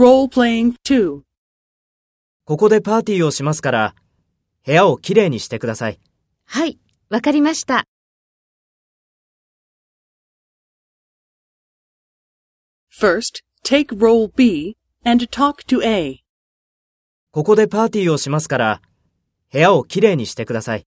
Role playing 2. ここでパーティーをしますから、部屋をきれいにしてください。はい、わかりました。First, take role B and talk to A. ここでパーティーをしますから、部屋をきれいにしてください。